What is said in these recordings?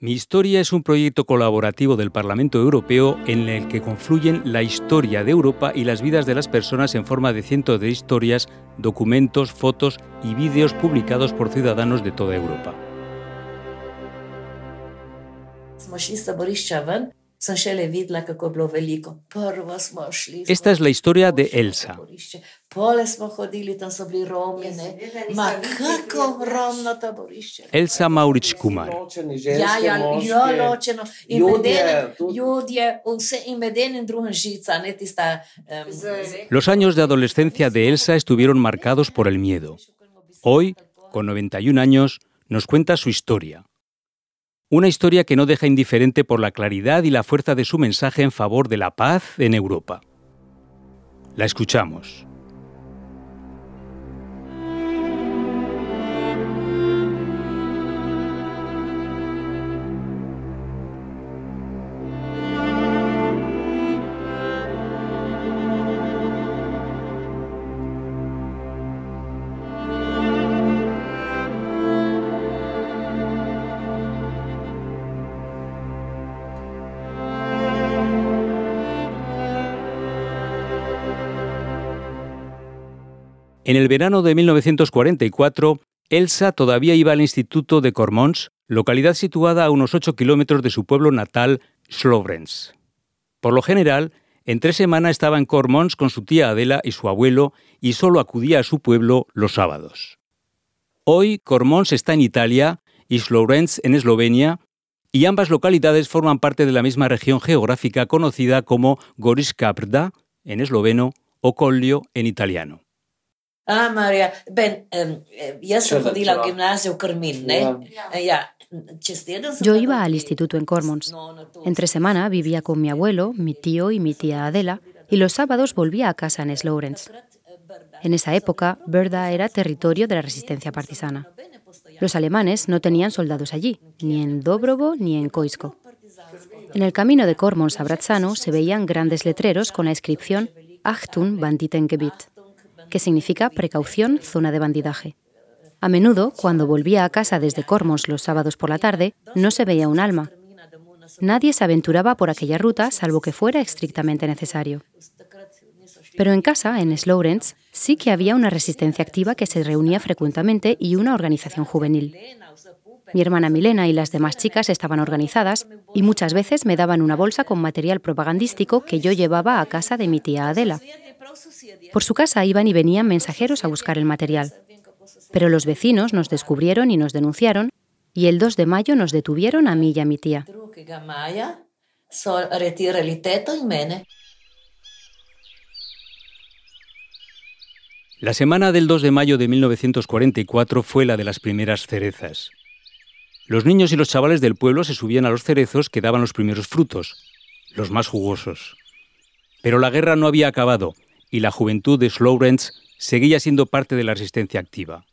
Mi Historia es un proyecto colaborativo del Parlamento Europeo en el que confluyen la historia de Europa y las vidas de las personas en forma de cientos de historias, documentos, fotos y vídeos publicados por ciudadanos de toda Europa. Esta es la historia de Elsa. Elsa Maurits Kumar. Los años de adolescencia de Elsa estuvieron marcados por el miedo. Hoy, con 91 años, nos cuenta su historia. Una historia que no deja indiferente por la claridad y la fuerza de su mensaje en favor de la paz en Europa. La escuchamos. En el verano de 1944, Elsa todavía iba al Instituto de Cormons, localidad situada a unos 8 kilómetros de su pueblo natal, Slovrens. Por lo general, en tres semanas estaba en Cormons con su tía Adela y su abuelo y solo acudía a su pueblo los sábados. Hoy Cormons está en Italia y Slovrens en Eslovenia y ambas localidades forman parte de la misma región geográfica conocida como Goriška Brda en esloveno o Collio en italiano. Ah, María, ben, um, ja sam hodila u gimnaziju Krmin, ne? Ja. Yo iba al instituto en Cormons. Entre semana vivía con mi abuelo, mi tío y mi tía Adela, y los sábados volvía a casa en Slowrens. En esa época, Berda era territorio de la resistencia partisana. Los alemanes no tenían soldados allí, ni en Dobrovo ni en Koisko. En el camino de Cormons a Brazzano se veían grandes letreros con la inscripción Achtung Banditengebiet que significa precaución, zona de bandidaje. A menudo, cuando volvía a casa desde Cormos los sábados por la tarde, no se veía un alma. Nadie se aventuraba por aquella ruta salvo que fuera estrictamente necesario. Pero en casa, en Slowrens, sí que había una resistencia activa que se reunía frecuentemente y una organización juvenil. Mi hermana Milena y las demás chicas estaban organizadas y muchas veces me daban una bolsa con material propagandístico que yo llevaba a casa de mi tía Adela. Por su casa iban y venían mensajeros a buscar el material. Pero los vecinos nos descubrieron y nos denunciaron y el 2 de mayo nos detuvieron a mí y a mi tía. La semana del 2 de mayo de 1944 fue la de las primeras cerezas. Los niños y los chavales del pueblo se subían a los cerezos que daban los primeros frutos, los más jugosos. Pero la guerra no había acabado y la juventud de Slowrens seguía siendo parte de la resistencia activa.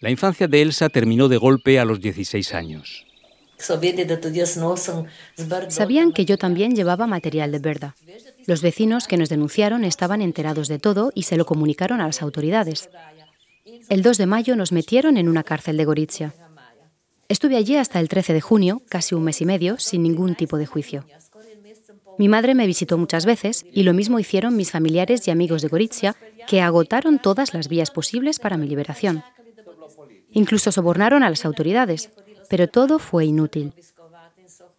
La infancia de Elsa terminó de golpe a los 16 años. Sabían que yo también llevaba material de verdad. Los vecinos que nos denunciaron estaban enterados de todo y se lo comunicaron a las autoridades. El 2 de mayo nos metieron en una cárcel de Gorizia. Estuve allí hasta el 13 de junio, casi un mes y medio, sin ningún tipo de juicio. Mi madre me visitó muchas veces y lo mismo hicieron mis familiares y amigos de Gorizia, que agotaron todas las vías posibles para mi liberación. Incluso sobornaron a las autoridades, pero todo fue inútil.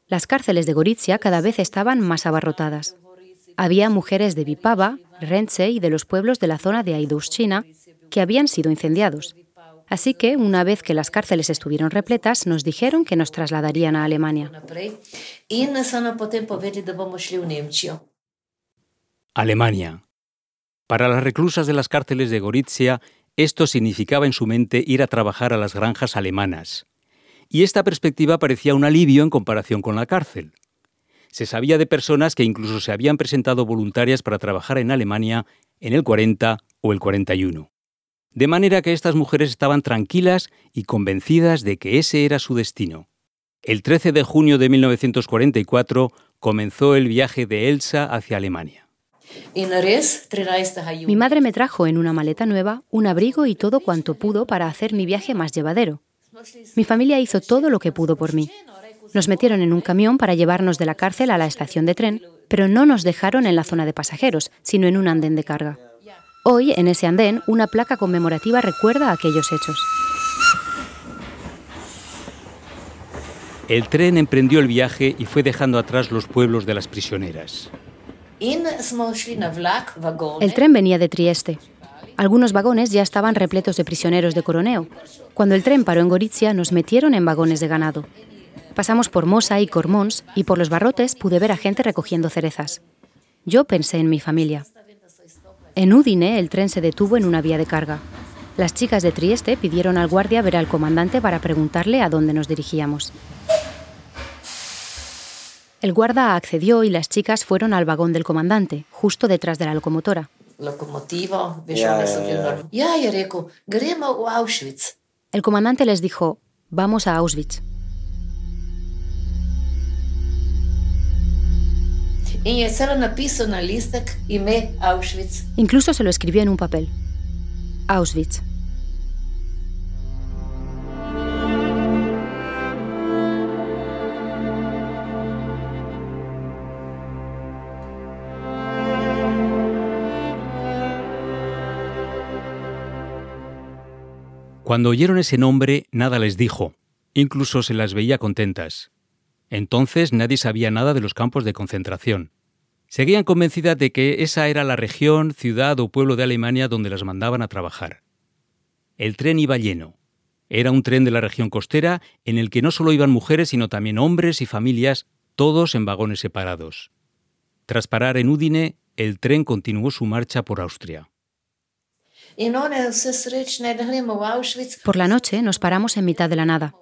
Las cárceles de Gorizia cada vez estaban más abarrotadas. Había mujeres de Vipava, Rense y de los pueblos de la zona de Aidushchina que habían sido incendiados. Así que, una vez que las cárceles estuvieron repletas, nos dijeron que nos trasladarían a Alemania. Alemania. Para las reclusas de las cárceles de Gorizia, esto significaba en su mente ir a trabajar a las granjas alemanas. Y esta perspectiva parecía un alivio en comparación con la cárcel. Se sabía de personas que incluso se habían presentado voluntarias para trabajar en Alemania en el 40 o el 41 de manera que estas mujeres estaban tranquilas y convencidas de que ese era su destino. El 13 de junio de 1944 comenzó el viaje de Elsa hacia Alemania. Mi madre me trajo en una maleta nueva un abrigo y todo cuanto pudo para hacer mi viaje más llevadero. Mi familia hizo todo lo que pudo por mí. Nos metieron en un camión para llevarnos de la cárcel a la estación de tren, pero no nos dejaron en la zona de pasajeros, sino en un andén de carga. Hoy, en ese andén, una placa conmemorativa recuerda aquellos hechos. El tren emprendió el viaje y fue dejando atrás los pueblos de las prisioneras. El tren venía de Trieste. Algunos vagones ya estaban repletos de prisioneros de Coroneo. Cuando el tren paró en Gorizia, nos metieron en vagones de ganado. Pasamos por Mosa y Cormons y por los barrotes pude ver a gente recogiendo cerezas. Yo pensé en mi familia. En Udine el tren se detuvo en una vía de carga. Las chicas de Trieste pidieron al guardia ver al comandante para preguntarle a dónde nos dirigíamos. El guarda accedió y las chicas fueron al vagón del comandante, justo detrás de la locomotora. El comandante les dijo, vamos a Auschwitz. Incluso se lo escribió en un papel. Auschwitz. Cuando oyeron ese nombre, nada les dijo, incluso se las veía contentas. Entonces nadie sabía nada de los campos de concentración. Seguían convencidas de que esa era la región, ciudad o pueblo de Alemania donde las mandaban a trabajar. El tren iba lleno. Era un tren de la región costera en el que no solo iban mujeres, sino también hombres y familias, todos en vagones separados. Tras parar en Udine, el tren continuó su marcha por Austria. Por la noche nos paramos en mitad de la nada.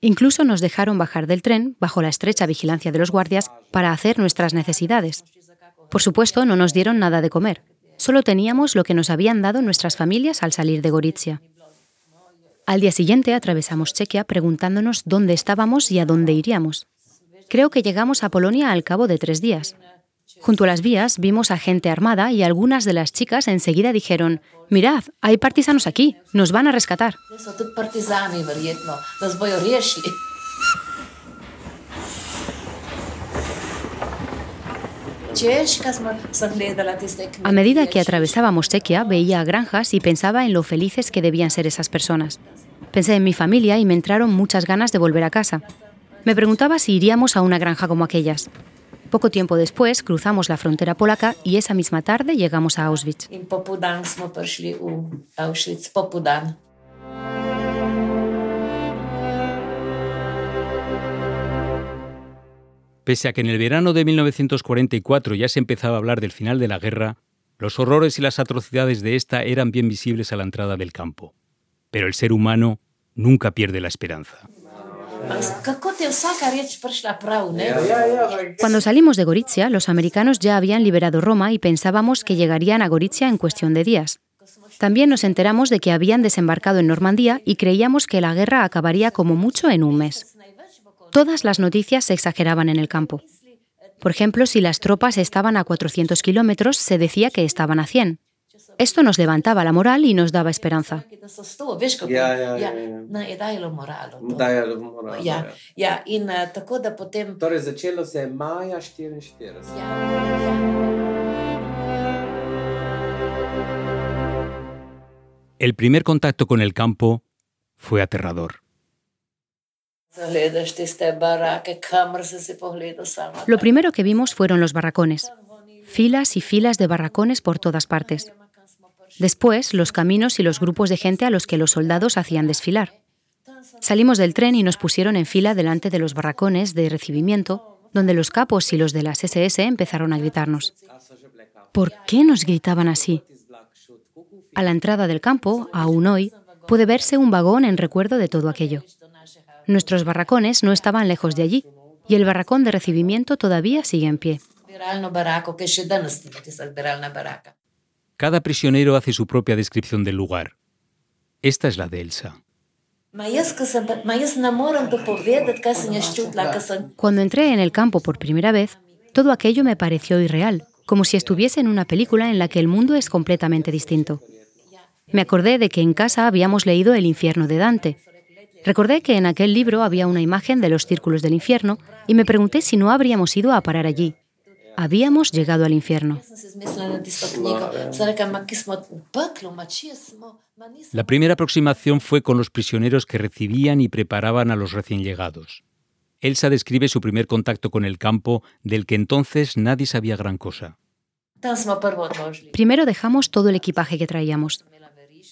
Incluso nos dejaron bajar del tren bajo la estrecha vigilancia de los guardias para hacer nuestras necesidades. Por supuesto, no nos dieron nada de comer. Solo teníamos lo que nos habían dado nuestras familias al salir de Gorizia. Al día siguiente atravesamos Chequia preguntándonos dónde estábamos y a dónde iríamos. Creo que llegamos a Polonia al cabo de tres días. Junto a las vías vimos a gente armada y algunas de las chicas enseguida dijeron, mirad, hay partisanos aquí, nos van a rescatar. A medida que atravesábamos Chequia, veía granjas y pensaba en lo felices que debían ser esas personas. Pensé en mi familia y me entraron muchas ganas de volver a casa. Me preguntaba si iríamos a una granja como aquellas. Poco tiempo después cruzamos la frontera polaca y esa misma tarde llegamos a Auschwitz. Pese a que en el verano de 1944 ya se empezaba a hablar del final de la guerra, los horrores y las atrocidades de esta eran bien visibles a la entrada del campo. Pero el ser humano nunca pierde la esperanza. Cuando salimos de Gorizia, los americanos ya habían liberado Roma y pensábamos que llegarían a Gorizia en cuestión de días. También nos enteramos de que habían desembarcado en Normandía y creíamos que la guerra acabaría como mucho en un mes. Todas las noticias se exageraban en el campo. Por ejemplo, si las tropas estaban a 400 kilómetros, se decía que estaban a 100. Esto nos levantaba la moral y nos daba esperanza. El primer contacto con el campo fue aterrador. Lo primero que vimos fueron los barracones, filas y filas de barracones por todas partes. Después, los caminos y los grupos de gente a los que los soldados hacían desfilar. Salimos del tren y nos pusieron en fila delante de los barracones de recibimiento, donde los capos y los de las SS empezaron a gritarnos. ¿Por qué nos gritaban así? A la entrada del campo, aún hoy, puede verse un vagón en recuerdo de todo aquello. Nuestros barracones no estaban lejos de allí, y el barracón de recibimiento todavía sigue en pie. Cada prisionero hace su propia descripción del lugar. Esta es la de Elsa. Cuando entré en el campo por primera vez, todo aquello me pareció irreal, como si estuviese en una película en la que el mundo es completamente distinto. Me acordé de que en casa habíamos leído El infierno de Dante. Recordé que en aquel libro había una imagen de los círculos del infierno y me pregunté si no habríamos ido a parar allí. Habíamos llegado al infierno. La primera aproximación fue con los prisioneros que recibían y preparaban a los recién llegados. Elsa describe su primer contacto con el campo, del que entonces nadie sabía gran cosa. Primero dejamos todo el equipaje que traíamos.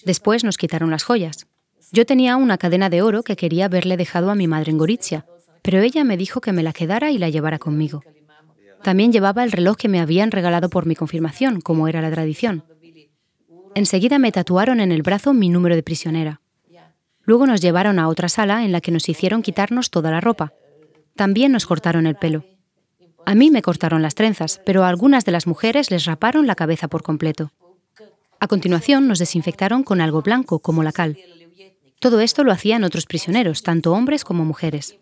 Después nos quitaron las joyas. Yo tenía una cadena de oro que quería haberle dejado a mi madre en Gorizia, pero ella me dijo que me la quedara y la llevara conmigo. También llevaba el reloj que me habían regalado por mi confirmación, como era la tradición. Enseguida me tatuaron en el brazo mi número de prisionera. Luego nos llevaron a otra sala en la que nos hicieron quitarnos toda la ropa. También nos cortaron el pelo. A mí me cortaron las trenzas, pero a algunas de las mujeres les raparon la cabeza por completo. A continuación nos desinfectaron con algo blanco, como la cal. Todo esto lo hacían otros prisioneros, tanto hombres como mujeres.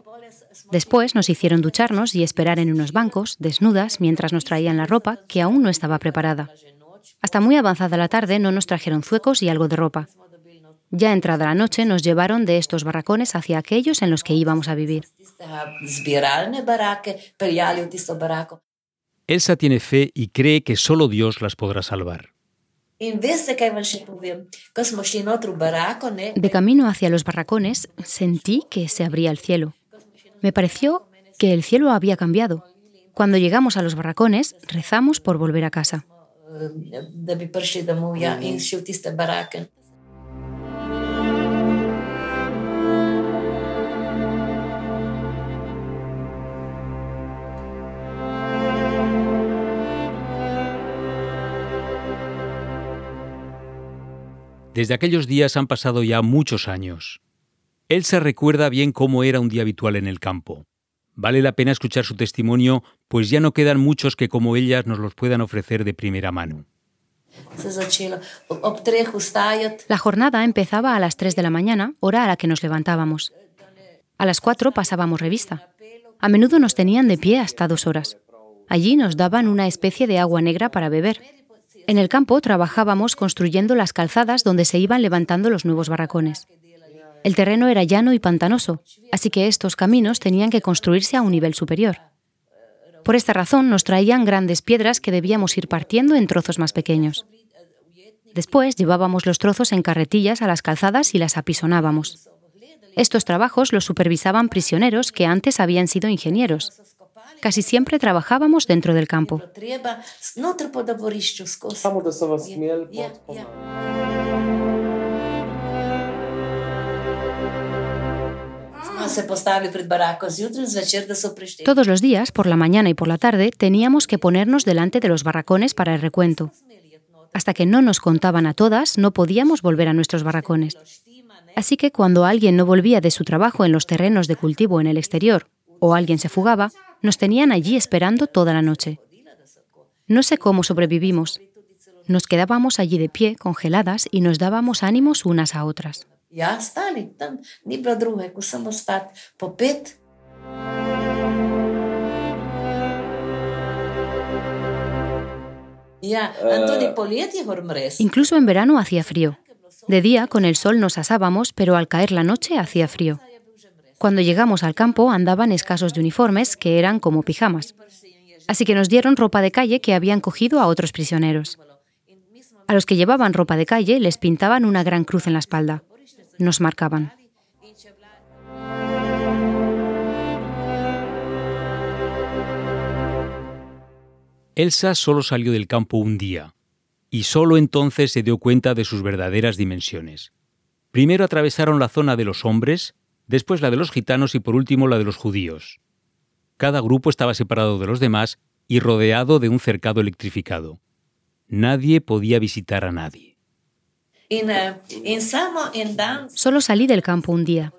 Después nos hicieron ducharnos y esperar en unos bancos, desnudas, mientras nos traían la ropa, que aún no estaba preparada. Hasta muy avanzada la tarde no nos trajeron zuecos y algo de ropa. Ya entrada la noche nos llevaron de estos barracones hacia aquellos en los que íbamos a vivir. Elsa tiene fe y cree que solo Dios las podrá salvar. De camino hacia los barracones, sentí que se abría el cielo. Me pareció que el cielo había cambiado. Cuando llegamos a los barracones, rezamos por volver a casa. Desde aquellos días han pasado ya muchos años. Elsa recuerda bien cómo era un día habitual en el campo. Vale la pena escuchar su testimonio, pues ya no quedan muchos que como ellas nos los puedan ofrecer de primera mano. La jornada empezaba a las 3 de la mañana, hora a la que nos levantábamos. A las 4 pasábamos revista. A menudo nos tenían de pie hasta dos horas. Allí nos daban una especie de agua negra para beber. En el campo trabajábamos construyendo las calzadas donde se iban levantando los nuevos barracones. El terreno era llano y pantanoso, así que estos caminos tenían que construirse a un nivel superior. Por esta razón nos traían grandes piedras que debíamos ir partiendo en trozos más pequeños. Después llevábamos los trozos en carretillas a las calzadas y las apisonábamos. Estos trabajos los supervisaban prisioneros que antes habían sido ingenieros. Casi siempre trabajábamos dentro del campo. Todos los días, por la mañana y por la tarde, teníamos que ponernos delante de los barracones para el recuento. Hasta que no nos contaban a todas, no podíamos volver a nuestros barracones. Así que cuando alguien no volvía de su trabajo en los terrenos de cultivo en el exterior o alguien se fugaba, nos tenían allí esperando toda la noche. No sé cómo sobrevivimos. Nos quedábamos allí de pie, congeladas, y nos dábamos ánimos unas a otras. Incluso en verano hacía frío. De día con el sol nos asábamos, pero al caer la noche hacía frío. Cuando llegamos al campo andaban escasos de uniformes que eran como pijamas. Así que nos dieron ropa de calle que habían cogido a otros prisioneros. A los que llevaban ropa de calle les pintaban una gran cruz en la espalda. Nos marcaban. Elsa solo salió del campo un día, y solo entonces se dio cuenta de sus verdaderas dimensiones. Primero atravesaron la zona de los hombres, después la de los gitanos y por último la de los judíos. Cada grupo estaba separado de los demás y rodeado de un cercado electrificado. Nadie podía visitar a nadie. Solo salí del campo un día.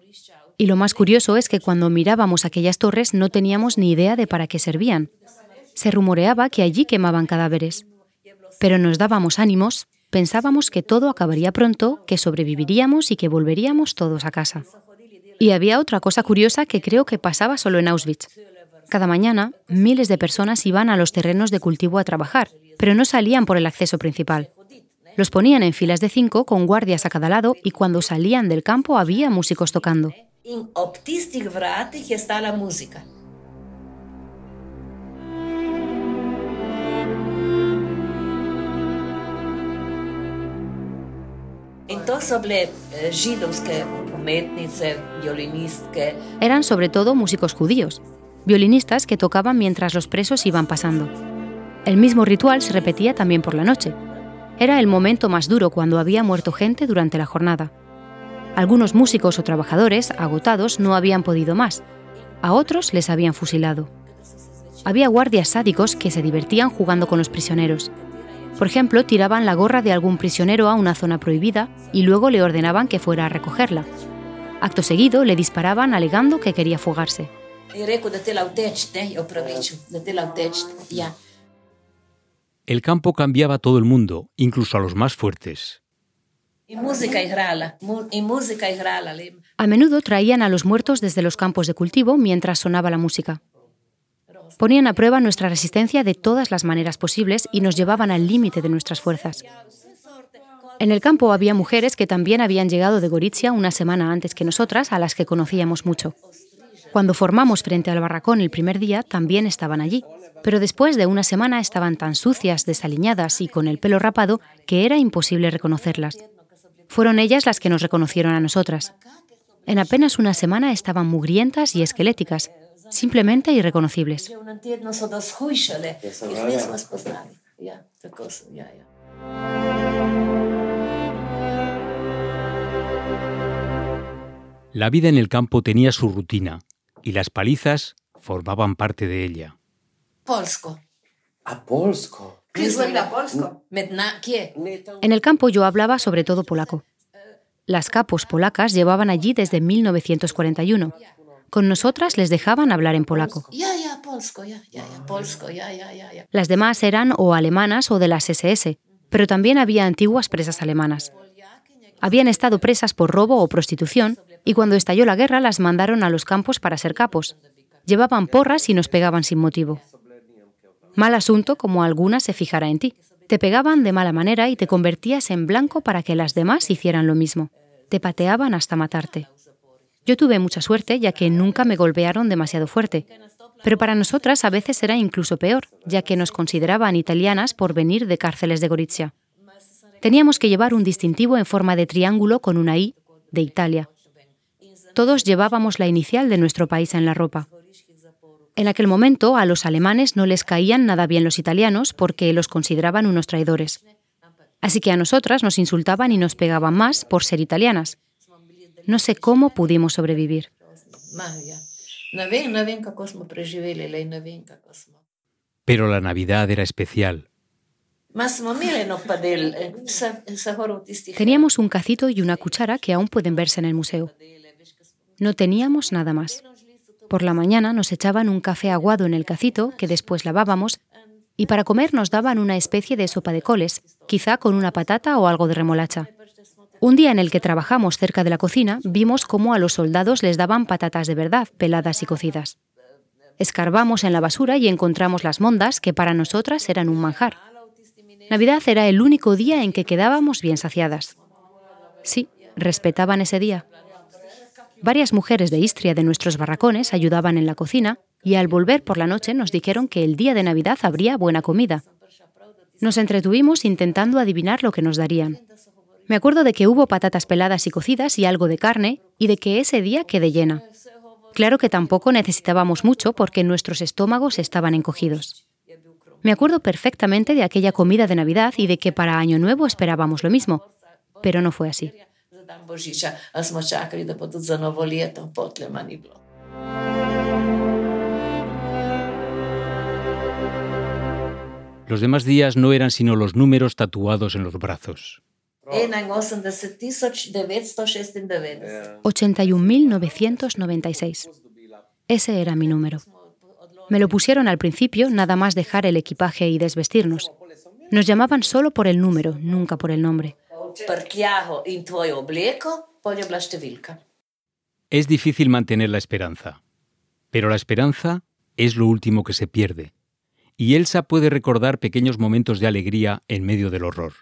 Y lo más curioso es que cuando mirábamos aquellas torres no teníamos ni idea de para qué servían. Se rumoreaba que allí quemaban cadáveres. Pero nos dábamos ánimos, pensábamos que todo acabaría pronto, que sobreviviríamos y que volveríamos todos a casa. Y había otra cosa curiosa que creo que pasaba solo en Auschwitz. Cada mañana, miles de personas iban a los terrenos de cultivo a trabajar, pero no salían por el acceso principal. Los ponían en filas de cinco con guardias a cada lado y cuando salían del campo había músicos tocando. Eh, umetnice. Eran sobre todo músicos judíos, violinistas que tocaban mientras los presos iban pasando. El mismo ritual se repetía también por la noche. Era el momento más duro cuando había muerto gente durante la jornada. Algunos músicos o trabajadores, agotados, no habían podido más. A otros les habían fusilado. Había guardias sádicos que se divertían jugando con los prisioneros. Por ejemplo, tiraban la gorra de algún prisionero a una zona prohibida y luego le ordenaban que fuera a recogerla. Acto seguido, le disparaban alegando que quería fugarse. El campo cambiaba a todo el mundo, incluso a los más fuertes. A menudo traían a los muertos desde los campos de cultivo mientras sonaba la música. Ponían a prueba nuestra resistencia de todas las maneras posibles y nos llevaban al límite de nuestras fuerzas. En el campo había mujeres que también habían llegado de Gorizia una semana antes que nosotras, a las que conocíamos mucho. Cuando formamos frente al barracón el primer día, también estaban allí, pero después de una semana estaban tan sucias, desaliñadas y con el pelo rapado que era imposible reconocerlas. Fueron ellas las que nos reconocieron a nosotras. En apenas una semana estaban mugrientas y esqueléticas, simplemente irreconocibles. La vida en el campo tenía su rutina y las palizas formaban parte de ella. Polsko. A polsko. En el campo yo hablaba sobre todo polaco. Las capos polacas llevaban allí desde 1941. Con nosotras les dejaban hablar en polaco. Las demás eran o alemanas o de las SS, pero también había antiguas presas alemanas. Habían estado presas por robo o prostitución y cuando estalló la guerra las mandaron a los campos para ser capos. Llevaban porras y nos pegaban sin motivo. Mal asunto como alguna se fijara en ti. Te pegaban de mala manera y te convertías en blanco para que las demás hicieran lo mismo. Te pateaban hasta matarte. Yo tuve mucha suerte ya que nunca me golpearon demasiado fuerte. Pero para nosotras a veces era incluso peor, ya que nos consideraban italianas por venir de cárceles de Gorizia. Teníamos que llevar un distintivo en forma de triángulo con una I de Italia. Todos llevábamos la inicial de nuestro país en la ropa. En aquel momento a los alemanes no les caían nada bien los italianos porque los consideraban unos traidores. Así que a nosotras nos insultaban y nos pegaban más por ser italianas. No sé cómo pudimos sobrevivir. Pero la Navidad era especial. Teníamos un cacito y una cuchara que aún pueden verse en el museo. No teníamos nada más. Por la mañana nos echaban un café aguado en el cacito que después lavábamos y para comer nos daban una especie de sopa de coles, quizá con una patata o algo de remolacha. Un día en el que trabajamos cerca de la cocina, vimos cómo a los soldados les daban patatas de verdad, peladas y cocidas. Escarbamos en la basura y encontramos las mondas, que para nosotras eran un manjar. Navidad era el único día en que quedábamos bien saciadas. Sí, respetaban ese día. Varias mujeres de Istria de nuestros barracones ayudaban en la cocina y al volver por la noche nos dijeron que el día de Navidad habría buena comida. Nos entretuvimos intentando adivinar lo que nos darían. Me acuerdo de que hubo patatas peladas y cocidas y algo de carne y de que ese día quedé llena. Claro que tampoco necesitábamos mucho porque nuestros estómagos estaban encogidos. Me acuerdo perfectamente de aquella comida de Navidad y de que para Año Nuevo esperábamos lo mismo, pero no fue así. Los demás días no eran sino los números tatuados en los brazos. 81.996. Ese era mi número. Me lo pusieron al principio, nada más dejar el equipaje y desvestirnos. Nos llamaban solo por el número, nunca por el nombre. Es difícil mantener la esperanza, pero la esperanza es lo último que se pierde, y Elsa puede recordar pequeños momentos de alegría en medio del horror.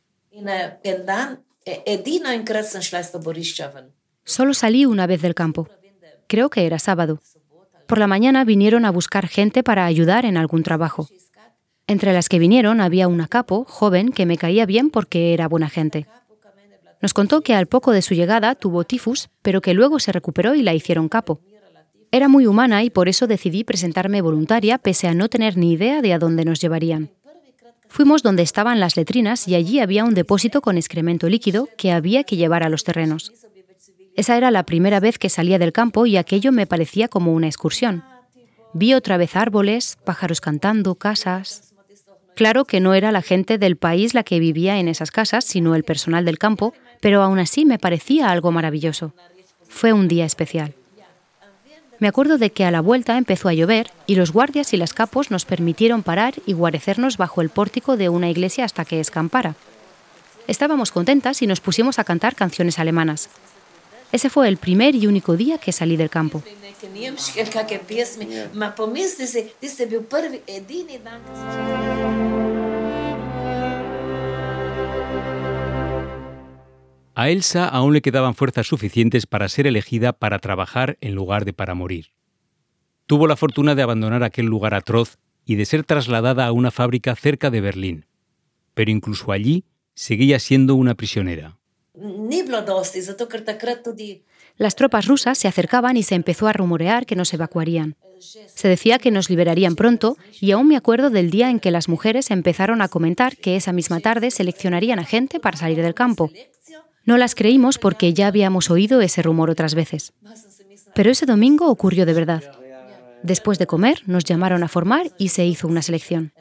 Solo salí una vez del campo. Creo que era sábado. Por la mañana vinieron a buscar gente para ayudar en algún trabajo. Entre las que vinieron había una capo, joven, que me caía bien porque era buena gente. Nos contó que al poco de su llegada tuvo tifus, pero que luego se recuperó y la hicieron capo. Era muy humana y por eso decidí presentarme voluntaria pese a no tener ni idea de a dónde nos llevarían. Fuimos donde estaban las letrinas y allí había un depósito con excremento líquido que había que llevar a los terrenos. Esa era la primera vez que salía del campo y aquello me parecía como una excursión. Vi otra vez árboles, pájaros cantando, casas. Claro que no era la gente del país la que vivía en esas casas, sino el personal del campo, pero aún así me parecía algo maravilloso. Fue un día especial. Me acuerdo de que a la vuelta empezó a llover y los guardias y las capos nos permitieron parar y guarecernos bajo el pórtico de una iglesia hasta que escampara. Estábamos contentas y nos pusimos a cantar canciones alemanas. Ese fue el primer y único día que salí del campo. A Elsa aún le quedaban fuerzas suficientes para ser elegida para trabajar en lugar de para morir. Tuvo la fortuna de abandonar aquel lugar atroz y de ser trasladada a una fábrica cerca de Berlín. Pero incluso allí seguía siendo una prisionera. Las tropas rusas se acercaban y se empezó a rumorear que nos evacuarían. Se decía que nos liberarían pronto y aún me acuerdo del día en que las mujeres empezaron a comentar que esa misma tarde seleccionarían a gente para salir del campo. No las creímos porque ya habíamos oído ese rumor otras veces. Pero ese domingo ocurrió de verdad. Después de comer, nos llamaron a formar y se hizo una selección.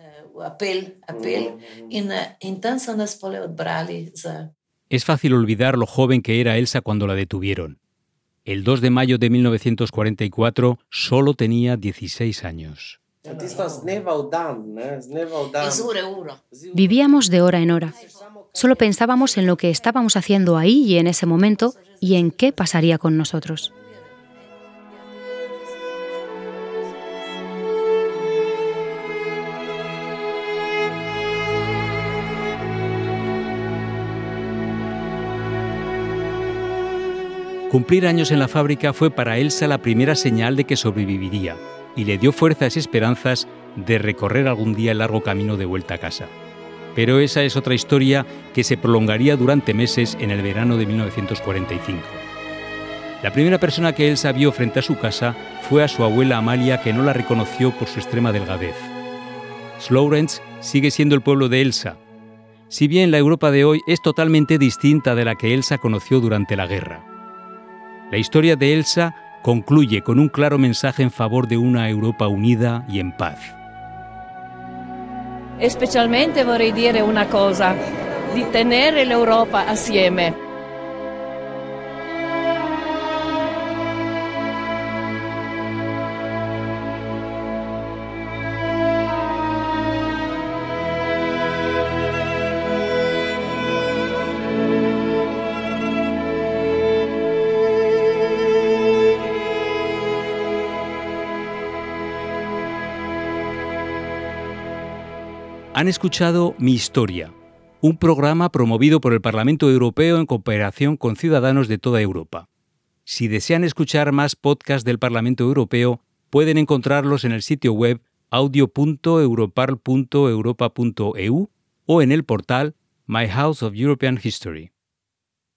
Es fácil olvidar lo joven que era Elsa cuando la detuvieron. El 2 de mayo de 1944 solo tenía 16 años. Vivíamos de hora en hora. Solo pensábamos en lo que estábamos haciendo ahí y en ese momento y en qué pasaría con nosotros. Cumplir años en la fábrica fue para Elsa la primera señal de que sobreviviría y le dio fuerzas y esperanzas de recorrer algún día el largo camino de vuelta a casa. Pero esa es otra historia que se prolongaría durante meses en el verano de 1945. La primera persona que Elsa vio frente a su casa fue a su abuela Amalia, que no la reconoció por su extrema delgadez. Slowrens sigue siendo el pueblo de Elsa, si bien la Europa de hoy es totalmente distinta de la que Elsa conoció durante la guerra. La historia de Elsa concluye con un claro mensaje en favor de una Europa unida y en paz. e specialmente vorrei dire una cosa, di tenere l'Europa assieme. Han escuchado Mi Historia, un programa promovido por el Parlamento Europeo en cooperación con ciudadanos de toda Europa. Si desean escuchar más podcasts del Parlamento Europeo, pueden encontrarlos en el sitio web audio.europarl.europa.eu o en el portal My House of European History.